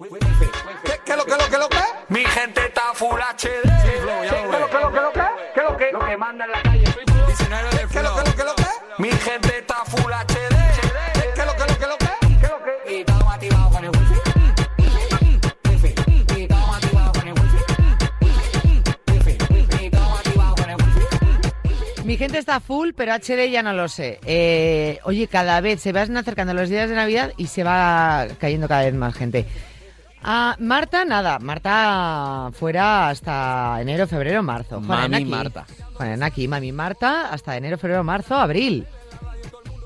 ¿Qué, lo que lo que lo que? Mi gente está full HD. ¿Qué lo que lo que lo que? ¿Qué lo que? Lo que manda en la calle soy flow. 19 de ¿Qué lo que lo que lo que? Mi gente está full HD. ¿Qué lo que lo que lo que? ¿Qué lo que? Y estamos activados con el wifi. Mi gente está full, pero HD ya no lo sé. Eh, oye, cada vez se van acercando los días de Navidad y se va cayendo cada vez más gente. Ah, Marta, nada. Marta fuera hasta enero, febrero, marzo. Juan Mami. Marta. Juan aquí, mami Marta, hasta enero, febrero, marzo, abril.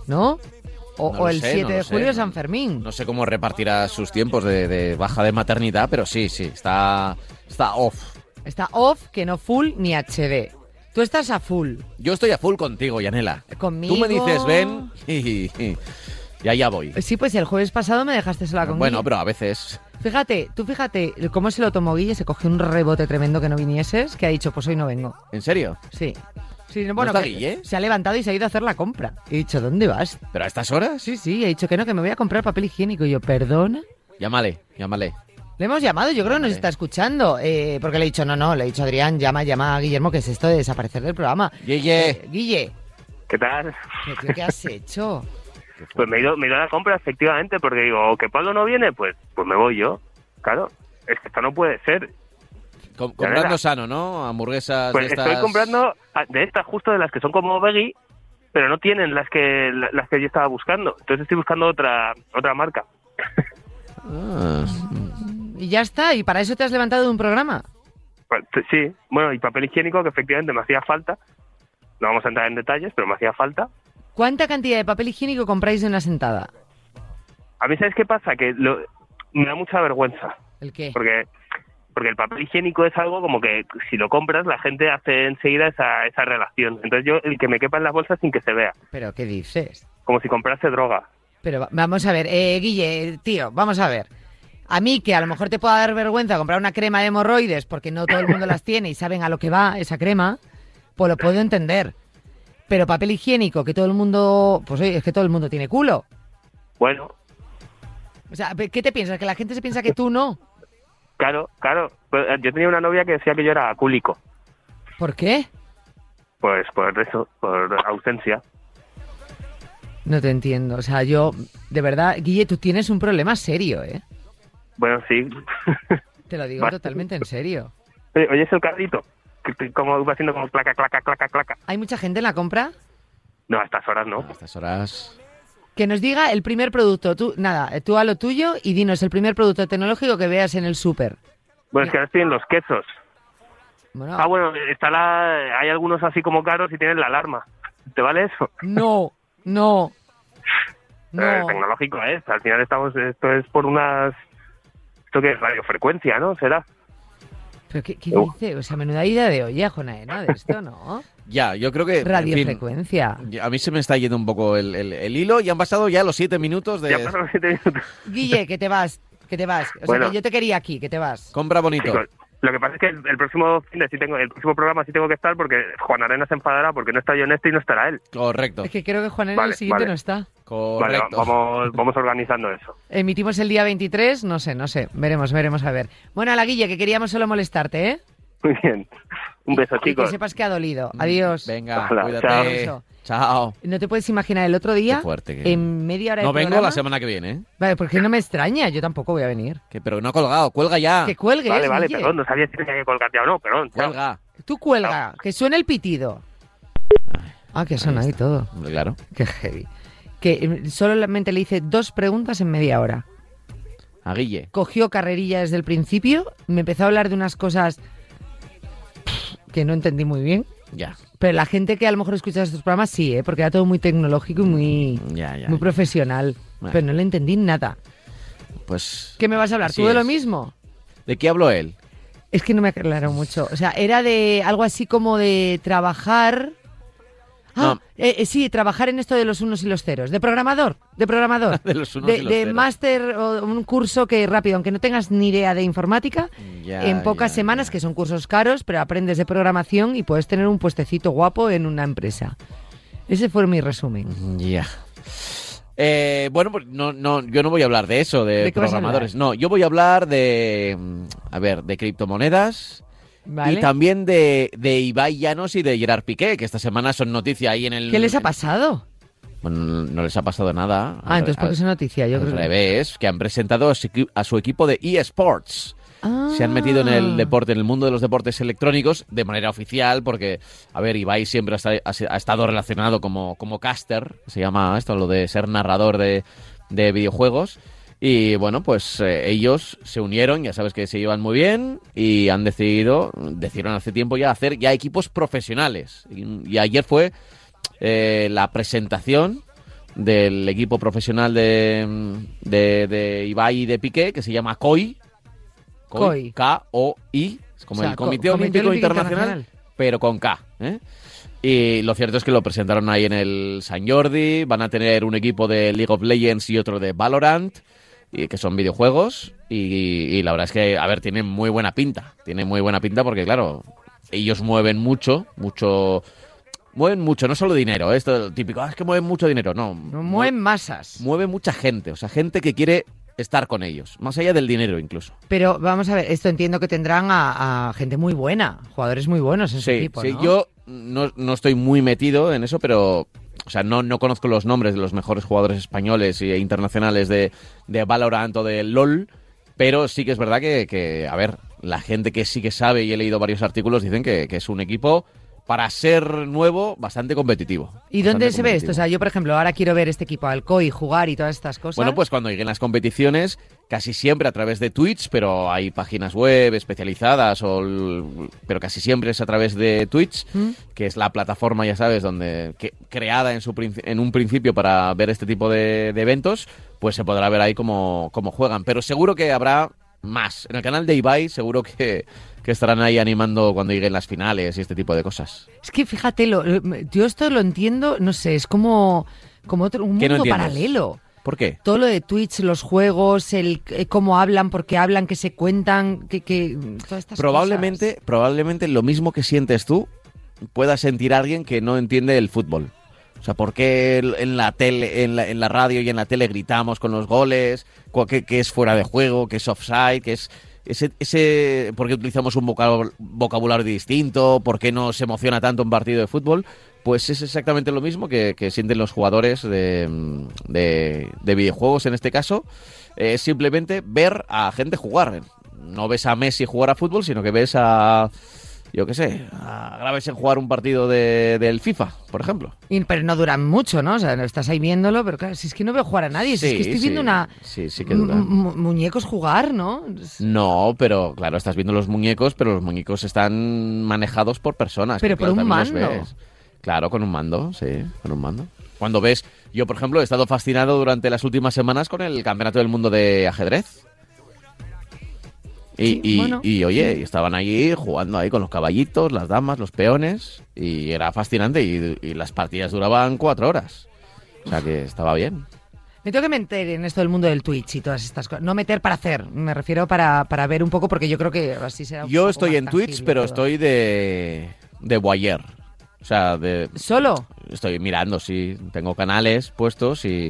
¿No? O, No o lo el sé, 7 no de sé, julio, San Fermín. No sé cómo repartirá sus tiempos de, de baja de maternidad, pero sí, sí, está, está off. Está off, que no full ni HD. Tú estás a full. Yo estoy a full contigo, Yanela. Conmigo. Tú me dices ven y, y, y allá voy. Sí, pues el jueves pasado me dejaste sola con Bueno, pero a veces... Fíjate, tú fíjate cómo se lo tomó Guille, se cogió un rebote tremendo que no vinieses, que ha dicho, pues hoy no vengo. ¿En serio? Sí. Sí, bueno, está Guille? se ha levantado y se ha ido a hacer la compra. He dicho, ¿dónde vas? ¿Pero a estas horas? Sí, sí, he dicho que no, que me voy a comprar papel higiénico. Y yo, ¿perdona? Llámale, llámale. Le hemos llamado, yo creo que nos está escuchando. eh, porque le he dicho, no, no, le he dicho, Adrián, llama, llama a Guillermo, que es esto de desaparecer del programa. Yeye. Eh, Guille, ¿Qué tal? ¿qué, qué has hecho? Pues me he, ido, me he ido a la compra, efectivamente, porque digo, que Pablo no viene, pues pues me voy yo. Claro, es que esto no puede ser. Com- comprando sano, ¿no? Hamburguesas Pues de estas... estoy comprando de estas justo de las que son como veggie, pero no tienen las que la- las que yo estaba buscando. Entonces estoy buscando otra otra marca. Ah, Y ya está, y para eso te has levantado de un programa. Pues, Sí, bueno, y papel higiénico que efectivamente me hacía falta. No vamos a entrar en detalles, pero me hacía falta. ¿Cuánta cantidad de papel higiénico compráis de una sentada? A mí, ¿sabes qué pasa? Que lo- me da mucha vergüenza. ¿El qué? Porque porque el papel higiénico es algo como que si lo compras la gente hace enseguida esa, esa relación. Entonces yo el que me quepa en las bolsas sin que se vea, ¿Pero qué dices? como si comprase droga. Pero va- vamos a ver, eh, Guille, tío, vamos a ver. A mí, que a lo mejor te pueda dar vergüenza comprar una crema de hemorroides porque no todo el mundo las tiene y saben a lo que va esa crema, pues lo puedo entender. Pero papel higiénico, que todo el mundo, pues oye, es que todo el mundo tiene culo. Bueno, O sea, ¿qué te piensas? ¿Que la gente se piensa que tú no? claro, claro. Eh, Yo tenía una novia que decía que yo era acúlico. ¿Por qué? Pues por eso, por ausencia. No te entiendo. O sea, yo, de verdad, Guille, tú tienes un problema serio, ¿eh? Bueno, sí. Te lo digo totalmente en serio. Oye, ¿oyes el carrito? Como va haciendo como claca, claca, claca, claca. ¿Hay mucha gente en la compra? No, a estas horas no. a estas horas... Que nos diga el primer producto. Tú, nada, tú a lo tuyo y dinos el primer producto tecnológico que veas en el súper. Bueno, es que ahora estoy en los quesos. Bueno, Ah, bueno, está la... hay algunos así como caros y tienen la alarma. ¿Te vale eso? No, no, Eh, no. tecnológico es. Al final estamos, esto es por unas, esto que es radiofrecuencia, ¿no? Será. ¿Pero qué, qué dice? O sea, menuda idea de olla, Jonaena, de esto, ¿no? Ya, yo creo que... en fin, Radiofrecuencia. a mí se me está yendo un poco el, el- el hilo y han pasado ya los siete minutos de... Ya pasaron siete minutos. Guille, que te vas, que te vas. O sea, Bueno. que yo te quería aquí, que te vas. Compra bonito. Chicos, lo que pasa es que el, el próximo fin de sí tengo, el próximo programa sí tengo que estar porque Juan Arena se enfadará porque no está yo en este y no estará él. Correcto, Es que creo que Juanena Vale, el siguiente vale. no está. Vale, correcto. vamos, vamos organizando eso. Emitimos el día 23, no sé, no sé. Veremos, veremos a ver. Bueno, a la Guille, que queríamos solo molestarte, ¿eh? Muy bien. Un beso, Y que chicos. sepas que ha dolido. Adiós. Venga, Hola, cuídate. chao. Chao. No te puedes imaginar el otro día, Qué fuerte que- en media hora de No vengo programa- la semana que viene, ¿eh? Vale, porque no me extraña, yo tampoco voy a venir. Que, pero no ha colgado, cuelga ya. Que cuelgues, Vale, vale, perdón, no sabía si tenía que colgar ya o no, perdón. chao. Cuelga. Tú cuelga, que suene el pitido. Ah, que suena ahí todo. Hombre, Claro. Qué heavy. Que eh, solamente le hice dos preguntas en media hora. A Guille. Cogió carrerilla desde el principio, me empezó a hablar de unas cosas que no entendí muy bien. Ya, Pero la gente que a lo mejor escucha estos programas sí, ¿eh? porque era todo muy tecnológico y muy, ya, ya. muy profesional. Bueno. Pero no le entendí nada. Pues... ¿Qué me vas a hablar? ¿Tú de lo mismo? ¿De qué habló él? Es que no me aclaró mucho. O sea, era de algo así como de trabajar. Ah, No. eh, eh, sí, trabajar en esto de los unos y los ceros. De programador, de programador. De los unos de, y los de máster o un curso que rápido, aunque no tengas ni idea de informática, Ya, en pocas ya, semanas, ya. que son cursos caros, pero aprendes de programación y puedes tener un puestecito guapo en una empresa. Ese fue mi resumen. Ya. Eh, bueno, pues no, no, yo no voy a hablar de eso, de, ¿De programadores. No, yo voy a hablar de, mm, a ver, de criptomonedas ¿Vale? y también de, de Ibai Llanos y de Gerard Piqué, que esta semana son noticia ahí en el... ¿Qué les ha pasado? Bueno, no les ha pasado nada. Ah, entonces, ¿por qué es al, noticia? Yo al creo revés, que han presentado a su, equipo de eSports. Se han metido en Ah. el deporte, en el mundo de los deportes electrónicos de manera oficial, porque, a ver, Ibai siempre ha estado relacionado como, como caster, se llama esto, lo de ser narrador de, de videojuegos. Y bueno, pues eh, ellos se unieron, ya sabes que se llevan muy bien, y han decidido, decidieron hace tiempo ya, hacer ya equipos profesionales. Y, y ayer fue eh, la presentación del equipo profesional de, de, de Ibai y de Piqué, que se llama COI. COI. K-O-I, es como O sea, el Co- Comité Comité Olímpico Olímpico Internacional, Internacional. pero con K. ¿eh? Y lo cierto es que lo presentaron ahí en el San Jordi. Van a tener un equipo de League of Legends y otro de Valorant, y que son videojuegos. Y, y la verdad es que, a ver, tiene muy buena pinta. Tiene muy buena pinta porque, claro, ellos mueven mucho, mucho. Mueven mucho, no solo dinero, ¿eh? esto típico, "Ah, es que mueven mucho dinero, no. No mueven masas. mueve mucha gente, o sea, gente que quiere estar con ellos, más allá del dinero incluso. Pero vamos a ver, esto entiendo que tendrán a, a gente muy buena, jugadores muy buenos en su Sí, equipo, sí, ¿no? yo no, no estoy muy metido en eso, pero o sea, no, no conozco los nombres de los mejores jugadores españoles e internacionales de, de Valorant o de LOL, pero sí que es verdad que, que, a ver, la gente que sí que sabe y he leído varios artículos dicen que, que es un equipo para ser nuevo bastante competitivo. ¿Y dónde se ve esto? O sea, yo, por ejemplo, ahora quiero ver este equipo Alcoy jugar y todas estas cosas. Bueno, pues cuando lleguen las competiciones, casi siempre a través de Twitch, pero hay páginas web especializadas, o el- pero casi siempre es a través de Twitch, ¿Mm? que es la plataforma, ya sabes, donde que, creada en, su, en un principio para ver este tipo de, de eventos, pues se podrá ver ahí cómo, cómo juegan. Pero seguro que habrá más. En el canal de Ibai seguro que, que estarán ahí animando cuando lleguen las finales y este tipo de cosas. Es que fíjate, lo, yo esto lo entiendo, no sé, es como, como otro, un ¿Qué no mundo paralelo. ¿Por qué? Todo lo de Twitch, los juegos, el eh, cómo hablan, por qué hablan, que se cuentan, que, que todas estas probablemente, probablemente lo mismo que sientes tú pueda sentir alguien que no entiende el fútbol. O sea, ¿por qué en la tele, en la, en la radio y en la tele gritamos con los goles? ¿Qué, qué es fuera de juego? ¿Qué es offside? ¿Qué es ese, ese por qué utilizamos un vocab- vocabulario distinto? ¿Por qué nos emociona tanto un partido de fútbol? Pues es exactamente lo mismo que, que sienten los jugadores de, de- de videojuegos en este caso. Es simplemente ver a gente jugar. No ves a Messi jugar a fútbol, sino que ves a, yo qué sé, Graves en jugar un partido de, del FIFA, por ejemplo. Y- pero no duran mucho, ¿no? O sea, no estás ahí viéndolo, pero claro, si es que no veo jugar a nadie, si es que estoy sí, viendo una Sí, sí que duran. mu- muñecos jugar, ¿no? No, pero claro, estás viendo los muñecos, pero los muñecos están manejados por personas. Pero que, por claro, un mando. ves. Claro, con un mando, sí, con un mando. Cuando ves, yo por ejemplo he estado fascinado durante las últimas semanas con el Campeonato del Mundo de ajedrez. Y, y- bueno, y, oye, estaban allí jugando ahí con los caballitos, las damas, los peones, y era fascinante y, y las partidas duraban cuatro horas. O sea que estaba bien. Me tengo que meter en esto del mundo del Twitch y todas estas cosas. No meter para hacer, me refiero para, para ver un poco, porque yo creo que así será un Yo poco estoy en Twitch, pero todo. estoy de, de voyeur. O sea, de, ¿Solo? estoy mirando, sí. Tengo canales puestos y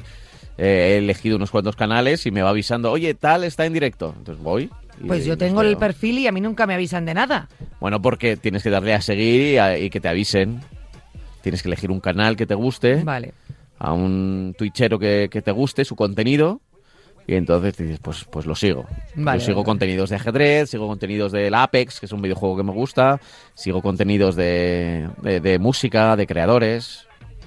eh, he elegido unos cuantos canales y me va avisando, oye, tal está en directo. Entonces voy. Pues yo tengo el perfil y a mí nunca me avisan de nada. Bueno, porque tienes que darle a seguir y, a- y que te avisen. Tienes que elegir un canal que te guste, Vale. a un twitchero que, que te guste su contenido. Y entonces dices, pues, pues lo sigo. Vale, Yo sigo vale. contenidos de ajedrez, sigo contenidos del Apex, que es un videojuego que me gusta, sigo contenidos de, de, de música, de creadores.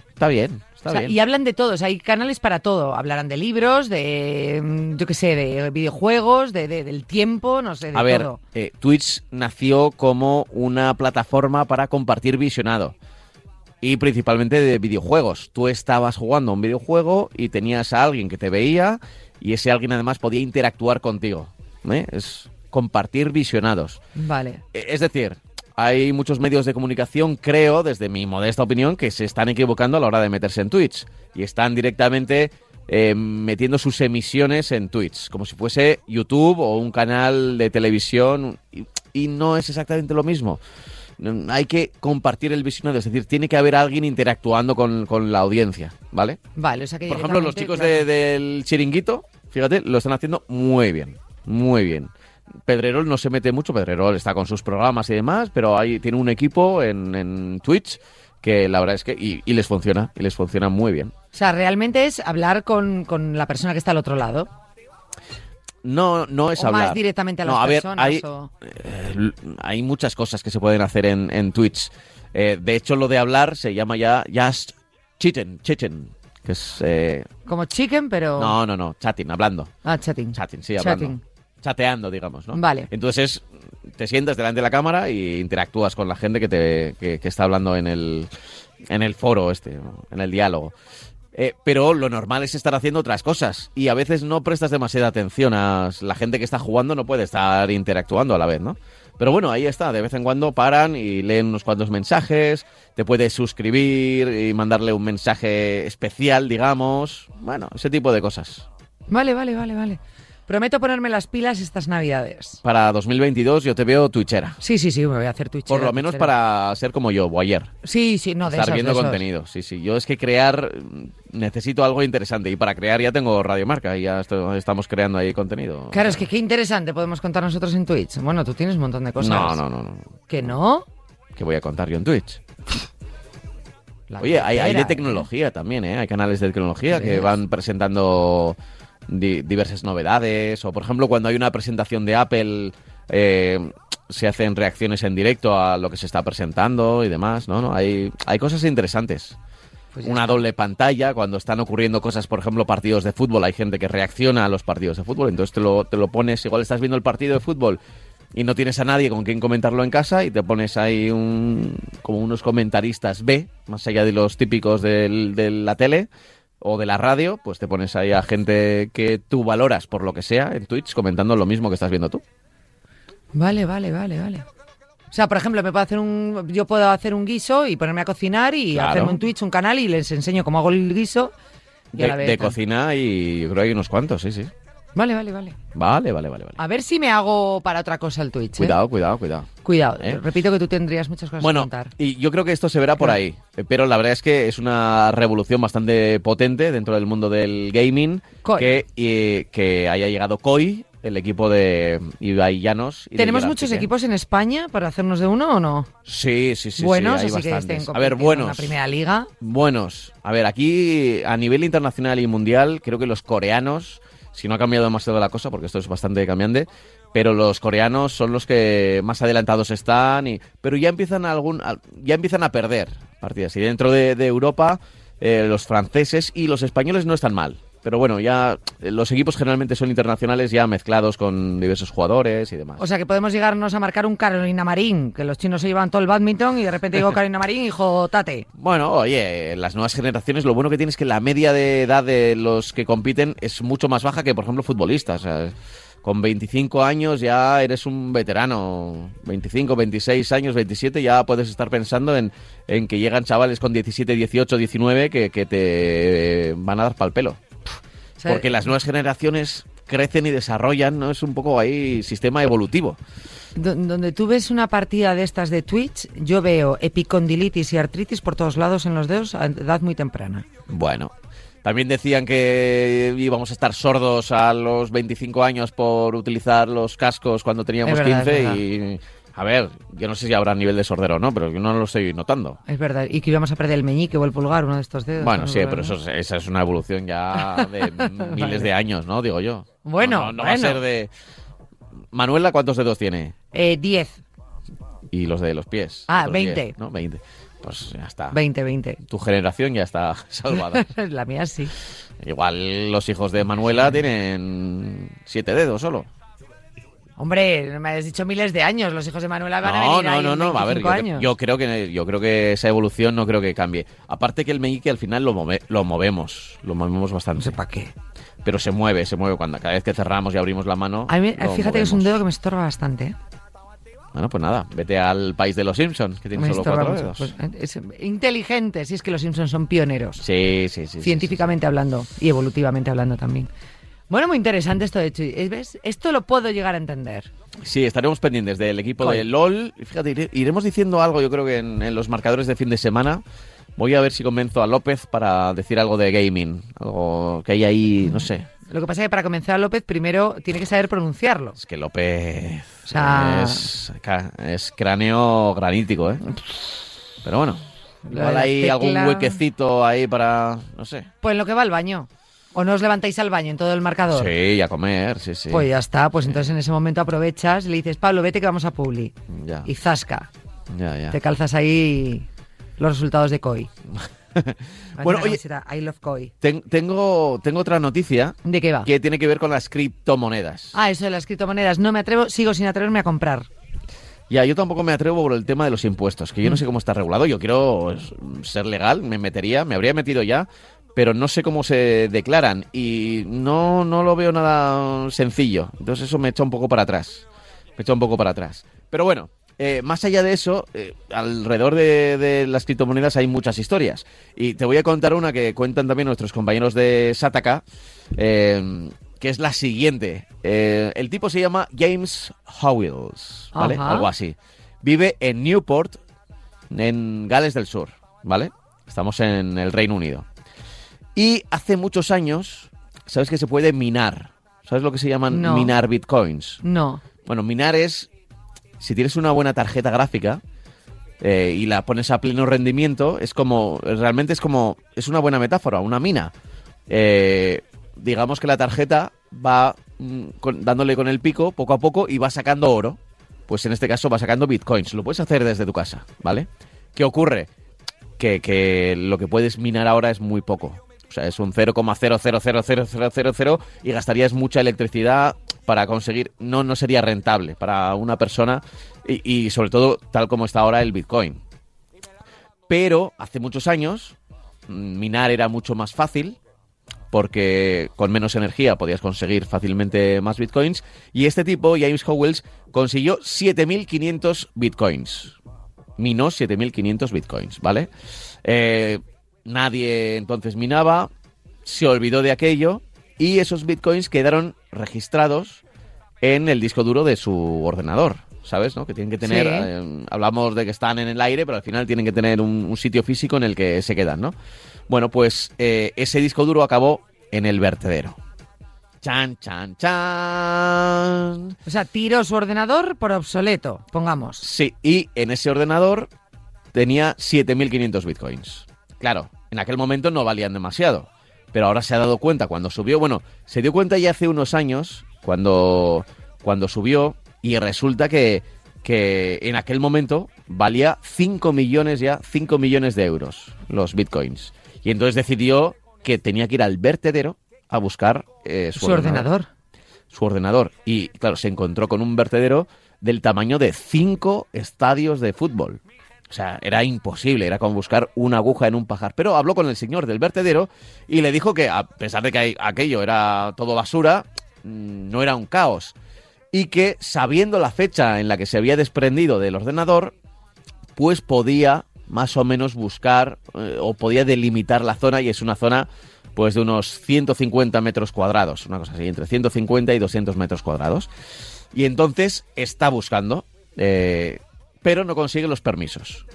Está bien, está O sea, bien. y hablan de todo, o sea, hay canales para todo. Hablarán de libros, de, mm, yo qué sé, de videojuegos, de, de- del tiempo, no sé, de A ver, todo. eh, Twitch nació como una plataforma para compartir visionado. Y principalmente de videojuegos. Tú estabas jugando a un videojuego y tenías a alguien que te veía y ese alguien además podía interactuar contigo. ¿eh? Es compartir visionados. Vale. Eh, Es decir, hay muchos medios de comunicación, creo, desde mi modesta opinión, que se están equivocando a la hora de meterse en Twitch. Y están directamente eh, metiendo sus emisiones en Twitch, como si fuese YouTube o un canal de televisión. Y, y no es exactamente lo mismo. Hay que compartir el visionado, es decir, tiene que haber alguien interactuando con, con la audiencia, ¿vale? Vale, o sea que Por ejemplo, los chicos de- del chiringuito, fíjate, lo están haciendo muy bien, muy bien. Pedrerol no se mete mucho, Pedrerol está con sus programas y demás, pero ahí tiene un equipo en, en Twitch que la verdad es que y, y les funciona, y les funciona muy bien. O sea, realmente es hablar con, con la persona que está al otro lado. No, no es o hablar. más directamente a las no, a ver, personas. hay, o- eh, hay muchas cosas que se pueden hacer en, en Twitch. Eh, de hecho, lo de hablar se llama ya Just Chitten, Chitten, que es... eh, Como chicken, pero... no, no, no, chatting, hablando. Ah, chatting. Chatting, sí, hablando. Chatting. Chateando, digamos, ¿no? Vale. Entonces, te sientas delante de la cámara y interactúas con la gente que, te, que, que está hablando en el, en el foro este, ¿no? en el diálogo. Eh, pero lo normal es estar haciendo otras cosas y a veces no prestas demasiada atención a la gente que está jugando no puede estar interactuando a la vez, ¿no? Pero bueno, ahí está, de vez en cuando paran y leen unos cuantos mensajes, te puedes suscribir y mandarle un mensaje especial, digamos, bueno, ese tipo de cosas. Vale, vale, vale, vale. Prometo ponerme las pilas estas navidades. Para 2022 yo te veo twitchera. Sí, sí, sí, me voy a hacer Twitch. Por lo menos para ser como yo, o ayer. Sí, sí, no, de estar esos, viendo de esos. contenido. Sí, sí. Yo es que crear necesito algo interesante y para crear ya tengo Radiomarca y ya estamos creando ahí contenido. Claro, es que qué interesante podemos contar nosotros en Twitch. Bueno, tú tienes un montón de cosas. No, no, no, no. ¿Que no? ¿Qué voy a contar yo en Twitch? La Oye, hay, hay de tecnología también, ¿eh? Hay canales de tecnología que van presentando di- diversas novedades. O, por ejemplo, cuando hay una presentación de Apple, eh, se hacen reacciones en directo a lo que se está presentando y demás, ¿no? no hay, hay cosas interesantes. Pues una está. doble pantalla, cuando están ocurriendo cosas, por ejemplo, partidos de fútbol, hay gente que reacciona a los partidos de fútbol, entonces te lo, te lo pones, igual estás viendo el partido de fútbol y no tienes a nadie con quien comentarlo en casa y te pones ahí un, como unos comentaristas B, más allá de los típicos del- de la tele o de la radio, pues te pones ahí a gente que tú valoras por lo que sea en Twitch comentando lo mismo que estás viendo tú. Vale, vale, vale, vale. O sea, por ejemplo, me puedo hacer un, yo puedo hacer un guiso y ponerme a cocinar y Claro. hacerme un Twitch, un canal y les enseño cómo hago el guiso. Y a De, la vez de cocina y yo creo que hay unos cuantos, sí, sí. Vale, vale, vale. Vale, vale, vale, vale. A ver si me hago para otra cosa el Twitch. ¿eh? Cuidado, cuidado, cuidado. Cuidado. ¿Eh? Repito que tú tendrías muchas cosas que Bueno, contar. y yo creo que esto se verá por ahí, eh, pero la verdad es que es una revolución bastante potente dentro del mundo del gaming Koi. que, y- que haya llegado Koi, el equipo de Ibai Llanos. y ¿Tenemos muchos equipos en España para hacernos de uno o no? Sí, sí, sí. buenos, sí, hay así que bastantes. estén A ver, compitiendo en buenos. la primera liga. Buenos. A ver, aquí a nivel internacional y mundial, creo que los coreanos, si no ha cambiado demasiado la cosa, porque esto es bastante cambiante, pero los coreanos son los que más adelantados están, y, pero ya empiezan a algún, ya empiezan a perder partidas. Y dentro de, de Europa, eh, los franceses y los españoles no están mal. Pero bueno, ya eh, los equipos generalmente son internacionales, ya mezclados con diversos jugadores y demás. O sea que podemos llegarnos a marcar un Carolina Marín, que los chinos se llevan todo el badminton y de repente digo Carolina Marín, hijo tate. Bueno, oye, las nuevas generaciones, lo bueno que tiene es que la media de edad de los que compiten es mucho más baja que, por ejemplo, futbolistas. O sea, con 25 años ya eres un veterano. 25, 26 años, 27, ya puedes estar pensando en, en que llegan chavales con 17, 18, 19 que, que te van a dar pal pelo. Porque las nuevas generaciones crecen y desarrollan, ¿no? Es un poco ahí sistema evolutivo. do- donde tú ves una partida de estas de Twitch, yo veo epicondilitis y artritis por todos lados en los dedos a edad muy temprana. Bueno, también decían que íbamos a estar sordos a los 25 años por utilizar los cascos cuando teníamos verdad, 15 es y... A ver, yo no sé si habrá nivel de sordero o no, pero yo no lo estoy notando. Es verdad. Y que íbamos a perder el meñique o el pulgar, uno de estos dedos. Bueno, ¿no? sí, pero eso, es- esa es una evolución ya de miles de años, ¿no? Digo yo. Bueno, No, no, no va a ser de... Manuela, ¿cuántos dedos tiene? Eh, 10, Y los de los pies. Ah, Otros 20. 10, ¿no? 20. Pues ya está. 20, 20. Tu generación ya está salvada. La mía sí. Igual los hijos de Manuela tienen siete dedos solo. Hombre, me has dicho miles de años. Los hijos de Manuela van a No, venir no, ahí no, en no. A ver, 25 yo, años. yo creo que yo creo que esa evolución no creo que cambie. Aparte que el meñique al final lo, move- lo movemos, lo movemos No bastante. sé para qué. Pero se mueve, se mueve cuando cada vez que cerramos y abrimos la mano. A mí, fíjate que es un dedo que me estorba bastante. ¿eh? Bueno, pues nada, vete al país de los Simpsons, que tiene solo cuatro dedos. Pues, es inteligente, si es que los Simpsons son pioneros. Sí, sí, sí. sí, científicamente hablando y evolutivamente hablando también. Bueno, muy interesante esto de. Eh, ¿Ves? Esto lo puedo llegar a entender. Sí, estaremos pendientes del equipo Coy. de LOL. Fíjate, ire- iremos diciendo algo, yo creo que en, en los marcadores de fin de semana. Voy a ver si convenzo a López para decir algo de gaming. Algo que hay ahí, no sé. Lo que pasa es que para convencer a López primero tiene que saber pronunciarlo. Es que López O sea- es, es cráneo granítico, ¿eh? Pero bueno, igual hay algún huequecito ahí para, no sé. Pues lo que va al baño. ¿O no os levantáis al baño en todo el marcador? Sí, a comer, sí, sí. Pues ya está, pues entonces en ese momento aprovechas y le dices, Pablo, vete que vamos a Publi. Ya, Y zasca, ya, ya. te calzas ahí los resultados de COI. Bueno, oye- I love COI. Ten- tengo, tengo otra noticia ¿De qué va? que tiene que ver con las criptomonedas. Ah, eso de las criptomonedas. No me atrevo, sigo sin atreverme a comprar. Ya, yo tampoco me atrevo por el tema de los impuestos, que yo Mm. no sé cómo está regulado. Yo quiero ser legal, me metería, me habría metido ya, pero no sé cómo se declaran y no, no lo veo nada sencillo. Entonces eso me echa un poco para atrás. Me echa un poco para atrás. Pero bueno, eh, más allá de eso, eh, alrededor de, de las criptomonedas hay muchas historias. Y te voy a contar una que cuentan también nuestros compañeros de Sataka, eh, que es la siguiente. El tipo se llama James Howells, ¿vale? Ajá. Algo así. Vive en Newport, en Gales del Sur, ¿vale? Estamos en el Reino Unido. Y hace muchos años, ¿sabes que se puede minar? ¿Sabes lo que se llaman No. minar bitcoins? No. Bueno, minar es, si tienes una buena tarjeta gráfica eh, y la pones a pleno rendimiento, es como, realmente es como, es una buena metáfora, una mina. Eh, digamos que la tarjeta va mm, con- dándole con el pico poco a poco y va sacando oro. Pues en este caso va sacando bitcoins. Lo puedes hacer desde tu casa, ¿vale? ¿Qué ocurre? Que, que lo que puedes minar ahora es muy poco. O sea, es un 0,000000 y gastarías mucha electricidad para conseguir. No, no sería rentable para una persona y, y sobre todo tal como está ahora el Bitcoin. Pero hace muchos años mm, minar era mucho más fácil porque con menos energía podías conseguir fácilmente más bitcoins. Y este tipo, James Howells, consiguió 7.500 bitcoins. Minó 7.500 bitcoins, ¿vale? Eh, nadie entonces minaba, se olvidó de aquello y esos bitcoins quedaron registrados en el disco duro de su ordenador. ¿Sabes? ¿no? Que tienen que tener. Sí. eh, hablamos de que están en el aire, pero al final tienen que tener un, un sitio físico en el que se quedan, ¿no? Bueno, pues eh, ese disco duro acabó en el vertedero. Chan, chan, chan. O sea, tiró su ordenador por obsoleto, pongamos. Sí, y en ese ordenador tenía 7.500 bitcoins. Claro, en aquel momento no valían demasiado, pero ahora se ha dado cuenta cuando subió, bueno, se dio cuenta ya hace unos años cuando, cuando subió y resulta que, que en aquel momento valía 5 millones ya, 5 millones de euros los bitcoins. Y entonces decidió que tenía que ir al vertedero a buscar eh, su, Su ordenador. su ordenador. Y claro, se encontró con un vertedero del tamaño de cinco estadios de fútbol. O sea, era imposible, era como buscar una aguja en un pajar. Pero habló con el señor del vertedero y le dijo que, a pesar de que aquello era todo basura, mm, no era un caos. Y que sabiendo la fecha en la que se había desprendido del ordenador, pues podía más o menos buscar eh, o podía delimitar la zona y es una zona pues de unos 150 metros cuadrados, una cosa así, entre 150 y 200 metros cuadrados. Y entonces está buscando, eh, pero no consigue los permisos.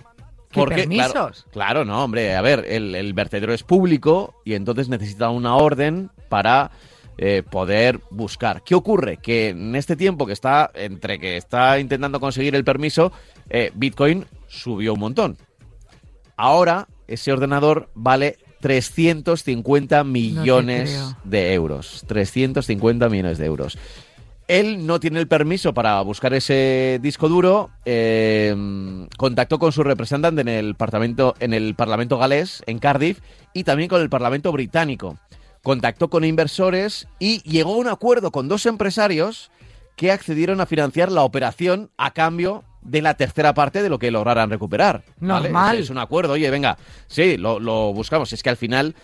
¿Qué Claro, permisos? claro, no, hombre, a ver, el, el vertedero es público y entonces necesita una orden para eh, poder buscar. ¿Qué ocurre? Que en este tiempo que está, entre que está intentando conseguir el permiso, eh, Bitcoin subió un montón. Ahora ese ordenador vale 350 millones de euros. 350 millones de euros. Él no tiene el permiso para buscar ese disco duro. eh, contactó con su representante en el, parlamento, en el Parlamento galés, en Cardiff, y también con el Parlamento británico. Contactó con inversores y llegó a un acuerdo con dos empresarios que accedieron a financiar la operación a cambio de la tercera parte de lo que lograran recuperar. ¿vale? Normal. Es, es un acuerdo, oye, venga, sí, lo, lo buscamos. Es que al final,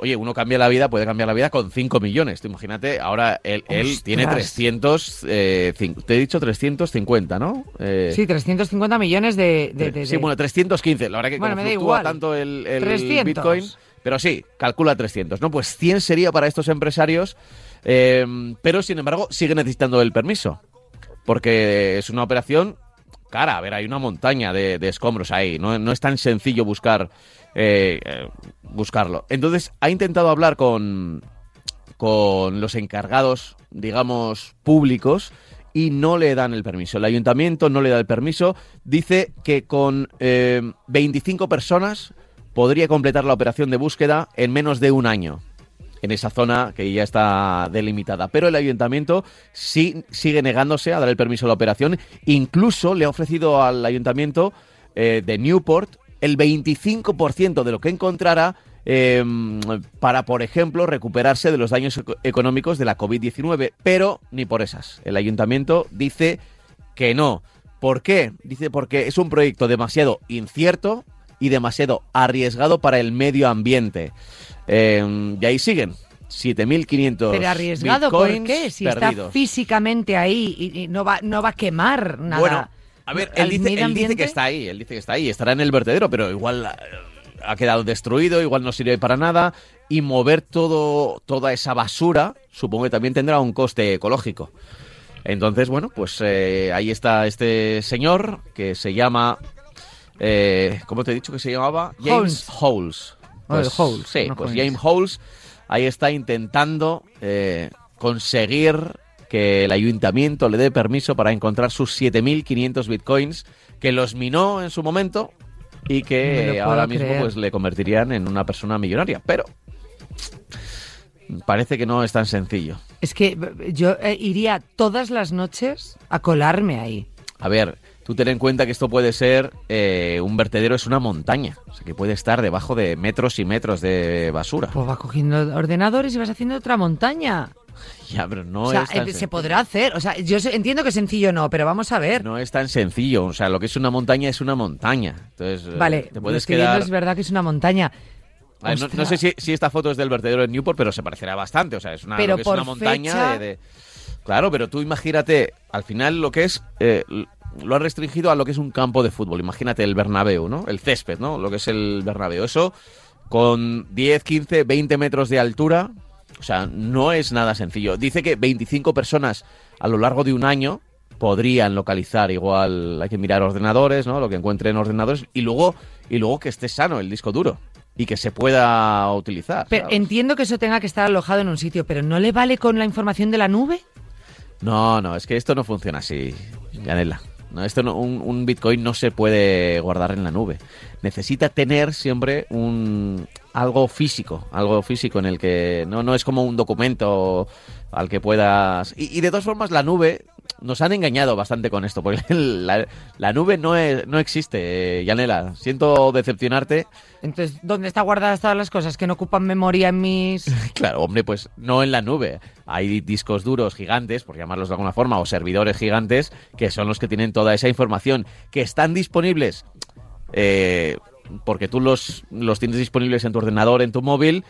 oye, uno cambia la vida, puede cambiar la vida con 5 millones. Tú imagínate, ahora él, él tiene 300, eh, te he dicho 350, ¿no? Eh, Sí, 350 millones de... de- de- sí, bueno, 315. La verdad que Bueno, como me da fluctúa igual. tanto el, el 300. Bitcoin, pero sí, calcula 300, ¿no? Pues 100 sería para estos empresarios Eh, pero, sin embargo, sigue necesitando el permiso. Porque es una operación cara. A ver, hay una montaña de, escombros ahí. No, no es tan sencillo buscar eh, eh, buscarlo. Entonces, ha intentado hablar con, con los encargados, digamos, públicos y no le dan el permiso. El ayuntamiento no le da el permiso. Dice que con eh, 25 personas podría completar la operación de búsqueda en menos de un año en esa zona que ya está delimitada. Pero el ayuntamiento sí sigue negándose a dar el permiso a la operación. Incluso le ha ofrecido al ayuntamiento eh, de Newport el 25% de lo que encontrará eh, para, por ejemplo, recuperarse de los daños eco- económicos de la COVID-19. Pero ni por esas. El ayuntamiento dice que no. ¿Por qué? Dice porque es un proyecto demasiado incierto y demasiado arriesgado para el medio ambiente. Eh, y ahí siguen. 7.500 Pero arriesgado, ¿por qué? Si perdidos. está físicamente ahí y, y no, va, no va a quemar nada. Bueno, a ver, él dice, él que está ahí, él dice que está ahí, estará en el vertedero, pero igual eh, ha quedado destruido, igual no sirve para nada y mover todo toda esa basura, supongo que también tendrá un coste ecológico. Entonces, bueno, pues eh, ahí está este señor que se llama eh, ¿cómo te he dicho que se llamaba? James Holes. Oh, Pues, Holes, sí, no pues. James ahí está intentando eh, conseguir que el ayuntamiento le dé permiso para encontrar sus 7.500 bitcoins que los minó en su momento y que ahora mismo creer. pues le convertirían en una persona millonaria. Pero parece que no es tan sencillo. Es que yo eh, iría todas las noches a colarme ahí. A ver, tú ten en cuenta que esto puede ser eh, un vertedero, es una montaña, o sea que puede estar debajo de metros y metros de basura. Pues vas cogiendo ordenadores y vas haciendo otra montaña. Ya, pero no o sea, es tan eh, se sencillo. podrá hacer. O sea, yo entiendo que sencillo no, pero vamos a ver. No es tan sencillo, o sea, lo que es una montaña es una montaña. Entonces, eh, vale, te puedes quedar. es verdad que es una montaña. Ver, no, sé si, si esta foto es del vertedero de Newport, pero se parecerá bastante. O sea, es una, Pero lo que es por una montaña fecha- de, de- Claro, pero tú imagínate, al final lo que es. eh, lo han restringido a lo que es un campo de fútbol. Imagínate el Bernabéu, ¿no? El césped, ¿no? Lo que es el Bernabéu. Eso con 10, 15, 20 metros de altura. O sea, no es nada sencillo. Dice que 25 personas a lo largo de un año podrían localizar igual hay que mirar ordenadores no lo que encuentren ordenadores y luego y luego que esté sano el disco duro y que se pueda utilizar Pero ¿sabes? entiendo que eso tenga que estar alojado en un sitio, pero ¿no le vale con la información de la nube? no no es que esto no funciona así Yanela no esto no- un, un bitcoin no se puede guardar en la nube. Necesita tener siempre un algo físico algo físico en el que no no es como un documento al que puedas y, y de todas formas la nube nos han engañado bastante con esto, porque la, la nube no, es, no existe, eh, Yanela. Siento decepcionarte. Entonces, ¿dónde están guardadas todas las cosas que no ocupan memoria en mis... Claro, hombre, pues no en la nube. Hay discos duros gigantes, por llamarlos de alguna forma, o servidores gigantes, que son los que tienen toda esa información, que están disponibles, eh, porque tú los, los tienes disponibles en tu ordenador, en tu móvil,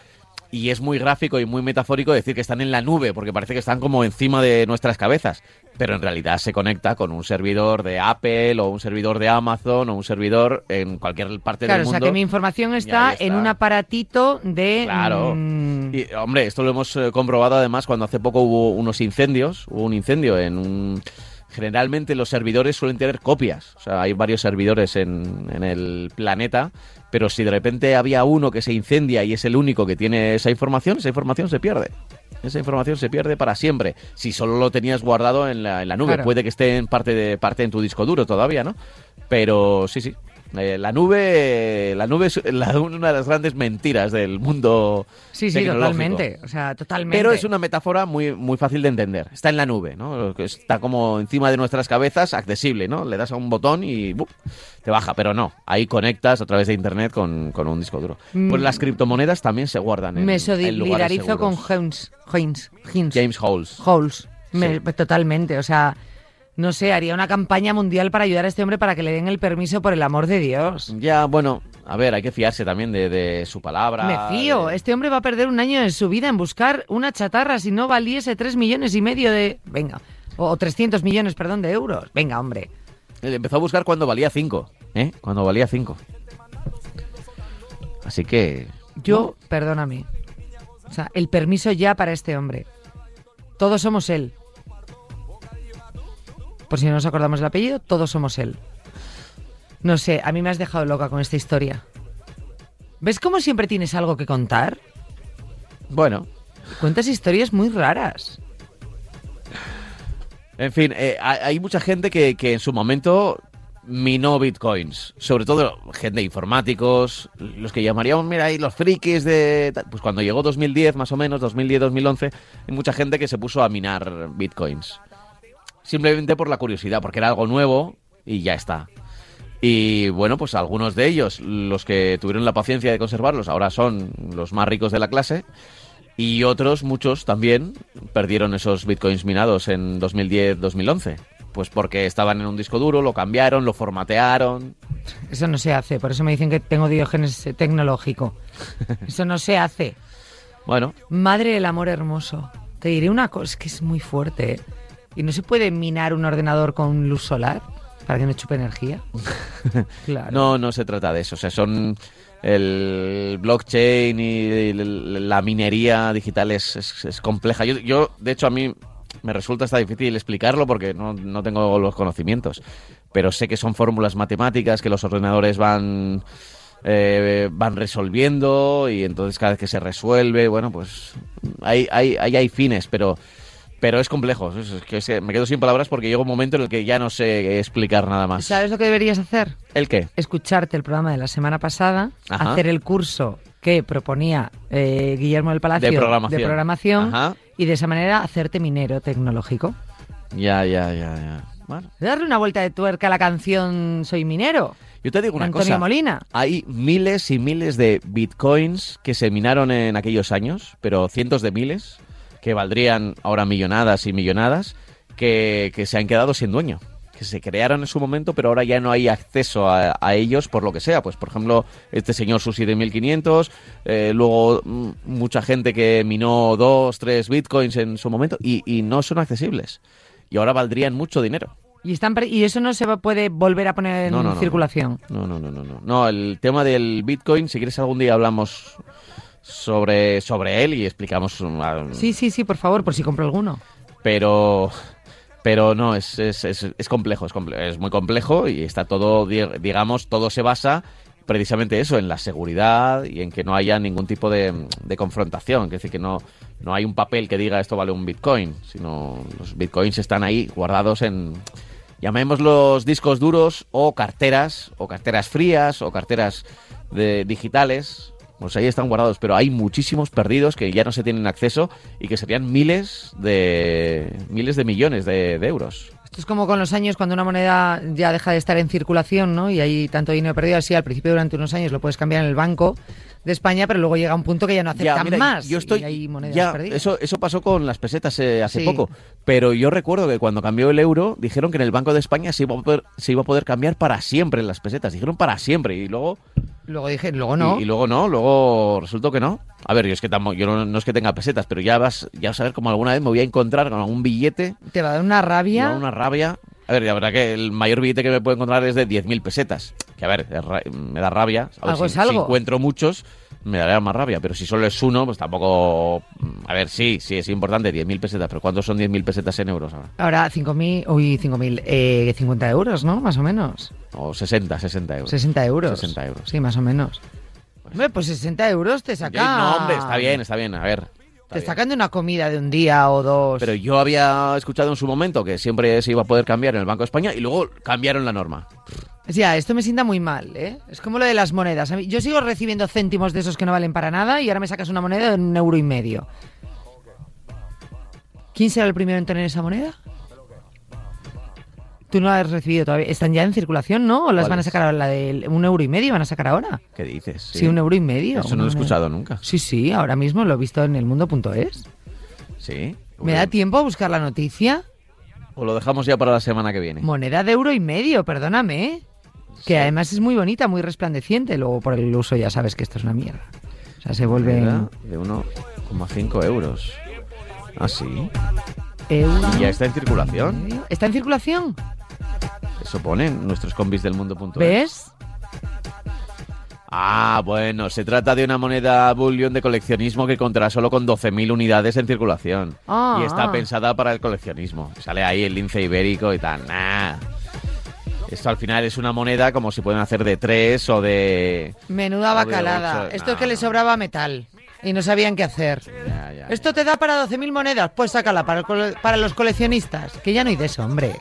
y es muy gráfico y muy metafórico decir que están en la nube, porque parece que están como encima de nuestras cabezas. Pero en realidad se conecta con un servidor de Apple o un servidor de Amazon o un servidor en cualquier parte Claro, del o mundo. sea que mi información está. en un aparatito de... Claro. mm, Y, hombre, esto lo hemos eh, comprobado además cuando hace poco hubo unos incendios. Hubo un incendio en un... Generalmente los servidores suelen tener copias. O sea, hay varios servidores en, en el planeta. Pero si de repente había uno que se incendia y es el único que tiene esa información, esa información se pierde. Esa información se pierde para siempre. Si solo lo tenías guardado en la, en la nube. Claro. Puede que esté en parte, de, parte en tu disco duro todavía, ¿no? Pero sí, sí. Eh, la nube, la nube es la- una de las grandes mentiras del mundo sí, sí, totalmente. O sea, totalmente. Pero es una metáfora muy, muy fácil de entender. Está en la nube, ¿no? Está como encima de nuestras cabezas, accesible, ¿no? Le das a un botón y ¡bup! te baja, pero no. Ahí conectas a través de internet con, con un disco duro. Pues Mm. las criptomonedas también se guardan en, Me solidarizo con. James Holes. Holes. Me- Sí. Totalmente. O sea, no sé, haría una campaña mundial para ayudar a este hombre para que le den el permiso por el amor de Dios. Ya, bueno, a ver, hay que fiarse también de, de su palabra. Me fío. de- Este hombre va a perder un año de su vida en buscar una chatarra si no valiese 3 millones y medio de... Venga. O 300 millones, perdón, de euros. Venga, hombre. Él Empezó a buscar cuando valía 5, ¿eh? Cuando valía 5. Así que... Yo, perdóname. O sea, el permiso ya para este hombre. Todos somos él. Por si no nos acordamos el apellido, todos somos él. No sé, a mí me has dejado loca con esta historia. ¿Ves cómo siempre tienes algo que contar? Bueno, Cuentas historias muy raras. en fin, eh, hay mucha gente que, que en su momento minó bitcoins. Sobre todo gente de informáticos, los que llamaríamos, mira, ahí los frikis de... Pues cuando llegó 2010, más o menos, 2010-2011, hay mucha gente que se puso a minar bitcoins. Simplemente por la curiosidad, porque era algo nuevo y ya está. Y bueno, pues algunos de ellos, los que tuvieron la paciencia de conservarlos, ahora son los más ricos de la clase. Y otros, muchos también, perdieron esos bitcoins minados en 2010-2011. Pues porque estaban en un disco duro, lo cambiaron, lo formatearon. Eso no se hace, por eso me dicen que tengo diógenes eh, tecnológico. Eso no se hace. Bueno, Madre del amor hermoso. Te diré una cosa, es que es muy fuerte. ¿eh? ¿Y no se puede minar un ordenador con luz solar para que no chupe energía? Claro. no, no se trata de eso. O sea, son el blockchain y la minería digital es, es- es compleja. Yo, yo, de hecho, a mí me resulta hasta difícil explicarlo porque no, no tengo los conocimientos. Pero sé que son fórmulas matemáticas que los ordenadores van eh, van resolviendo y entonces cada vez que se resuelve, bueno, pues hay, hay, hay, hay fines, pero pero es complejo. Es, que es que me quedo sin palabras porque llega un momento en el que ya no sé explicar nada más. ¿Sabes lo que deberías hacer? ¿El qué? Escucharte el programa de la semana pasada, Ajá. hacer el curso que proponía eh, Guillermo del Palacio De programación. de y de esa manera hacerte minero tecnológico. Ya, ya, ya, ya. Bueno, Darle una vuelta de tuerca a la canción Soy minero. yo te digo una Antonio cosa. Molina. Hay miles y miles de bitcoins que se minaron en aquellos años, pero cientos de miles, que valdrían ahora millonadas y millonadas, que, que se han quedado sin dueño. Que se crearon en su momento, pero ahora ya no hay acceso a, a ellos por lo que sea. Pues, por ejemplo, este señor Susi de 1500, eh, luego mm, mucha gente que minó dos, tres bitcoins en su momento y, y no son accesibles. Y ahora valdrían mucho dinero. Y, están y eso no se va- puede volver a poner en No, no, no, circulación. No, no, no, no, no. No, el tema del Bitcoin, si quieres algún día hablamos sobre, sobre él y explicamos... um, ah, Sí, sí, sí, por favor, por si compro alguno. Pero... Pero no, es, es, es, es complejo, es comple- es muy complejo y está todo, di- digamos, todo se basa precisamente eso, en la seguridad y en que no haya ningún tipo de, de confrontación. Es decir, que no, no hay un papel que diga esto vale un bitcoin, sino los bitcoins están ahí guardados en, llamémoslos discos duros o carteras, o carteras frías, o carteras de, digitales. Pues ahí están guardados, pero hay muchísimos perdidos que ya no se tienen acceso y que serían miles de miles de millones de, euros. Esto es como con los años cuando una moneda ya deja de estar en circulación, ¿no? Y hay tanto dinero perdido así, al principio durante unos años lo puedes cambiar en el banco de España, pero luego llega un punto que ya no aceptan mira, más. Yo estoy, y hay monedas ya, perdidas. eso, eso pasó con las pesetas eh, hace Sí. poco. Pero yo recuerdo que cuando cambió el euro, dijeron que en el Banco de España se iba a poder, se iba a poder cambiar para siempre las pesetas. Dijeron para siempre. Y luego Luego dije, luego no. Y, y luego no, luego resultó que no. A ver, yo es que tampoco, yo no, no es que tenga pesetas, pero ya vas, ya vas a ver como alguna vez me voy a encontrar con algún billete, Te va a dar una me rabia. da una rabia. A ver, la verdad que el mayor billete que me puedo encontrar es de 10.000 pesetas. Que a ver, me da rabia. A ver, Algo si, es algo. si encuentro muchos, me daría más rabia. Pero si solo es uno, pues tampoco... A ver, sí, sí, es importante, 10.000 pesetas. Pero ¿cuántos son 10.000 pesetas en euros ahora? Ahora 5.000, uy, 5.000, eh, 50 euros, ¿no? Más o menos. O 60, 60 euros. 60 euros. 60 euros. Sí, más o menos. Hombre, pues 60 euros te saca... No, hombre, está bien, está bien. A ver. Está Te bien. sacan de una comida de un día o dos. Pero yo había escuchado en su momento que siempre se iba a poder cambiar en el Banco de España y luego cambiaron la norma. Ya, esto me sienta muy mal, ¿eh? Es como lo de las monedas. Yo sigo recibiendo céntimos de esos que no valen para nada y ahora me sacas una moneda de un euro y medio. ¿Quién será el primero en tener esa moneda? Tú no la has recibido todavía. Están ya en circulación, ¿no? ¿O las van a sacar ahora? La de un euro y medio van a sacar ahora. ¿Qué dices? Sí, un euro y medio. Eso no lo he escuchado nunca. Sí, sí, ahora mismo lo he visto en elmundo.es. Sí. ¿Me da tiempo a buscar la noticia? O lo dejamos ya para la semana que viene. Moneda de euro y medio, perdóname. ¿eh? Que además es muy bonita, muy resplandeciente. Luego por el uso ya sabes que esto es una mierda. O sea, se vuelve Moneda De 1,5 euros. Ah, sí. euro. ¿Y ya está en circulación? ¿Está en circulación? Eso ponen nuestros combis del mundo.es. ¿Ves? Ah, bueno, se trata de una moneda bullion de coleccionismo que contará solo con 12.000 unidades en circulación. Ah, y está ah. pensada para el coleccionismo. Sale ahí el lince ibérico y tal. Nah. Esto al final es una moneda como si pueden hacer de tres o de... Menuda o de bacalada. ocho. Esto es que le sobraba metal y no sabían qué hacer. Ya, ya, Esto te da para 12.000 monedas, pues sácala para, para los coleccionistas. Que ya no hay de eso, hombre.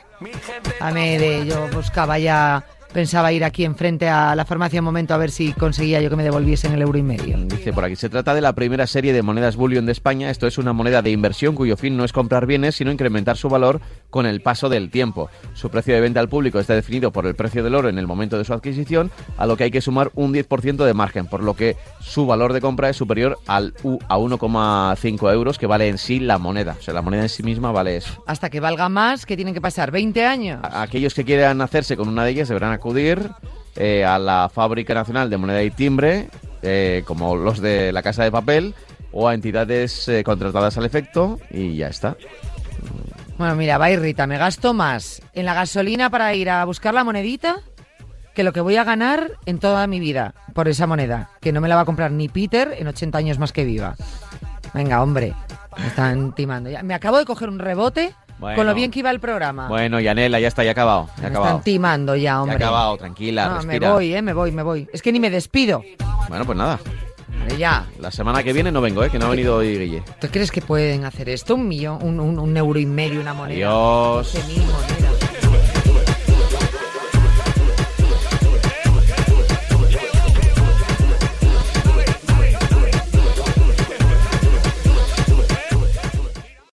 A mí de yo buscaba ya, pensaba ir aquí enfrente a la farmacia un momento a ver si conseguía yo que me devolviesen el euro y medio. Dice por aquí, se trata de la primera serie de monedas bullion de España. Esto es una moneda de inversión cuyo fin no es comprar bienes, sino incrementar su valor con el paso del tiempo. Su precio de venta al público está definido por el precio del oro en el momento de su adquisición, a lo que hay que sumar un 10% de margen, por lo que su valor de compra es superior al U a 1,5 euros que vale en sí la moneda. O sea, la moneda en sí misma vale eso. Hasta que valga más, que tienen que pasar 20 años. A- Aquellos que quieran hacerse con una de ellas deberán acudir eh, a la Fábrica Nacional de Moneda y Timbre, eh, como los de la Casa de Papel, o a entidades eh, contratadas al efecto, y ya está. Bueno, mira, va Rita, me gasto más en la gasolina para ir a buscar la monedita que lo que voy a ganar en toda mi vida por esa moneda, que no me la va a comprar ni Peter en 80 años más que viva. Venga, hombre, me están timando. Me acabo de coger un rebote Bueno. con lo bien que iba el programa. Bueno, Yanela, ya está, ya ha acabado. Ya me acabado. están timando ya, Ya ha hombre. acabado, tranquila, No, me voy, eh, me voy, me voy. Es que ni me despido. Bueno, pues nada. Ya. La semana que viene no vengo, ¿eh? Que no ha venido hoy Guille. ¿Tú crees que pueden hacer esto? Un millón, un, un- un euro y medio, una moneda. Adiós. 12.000 monedas.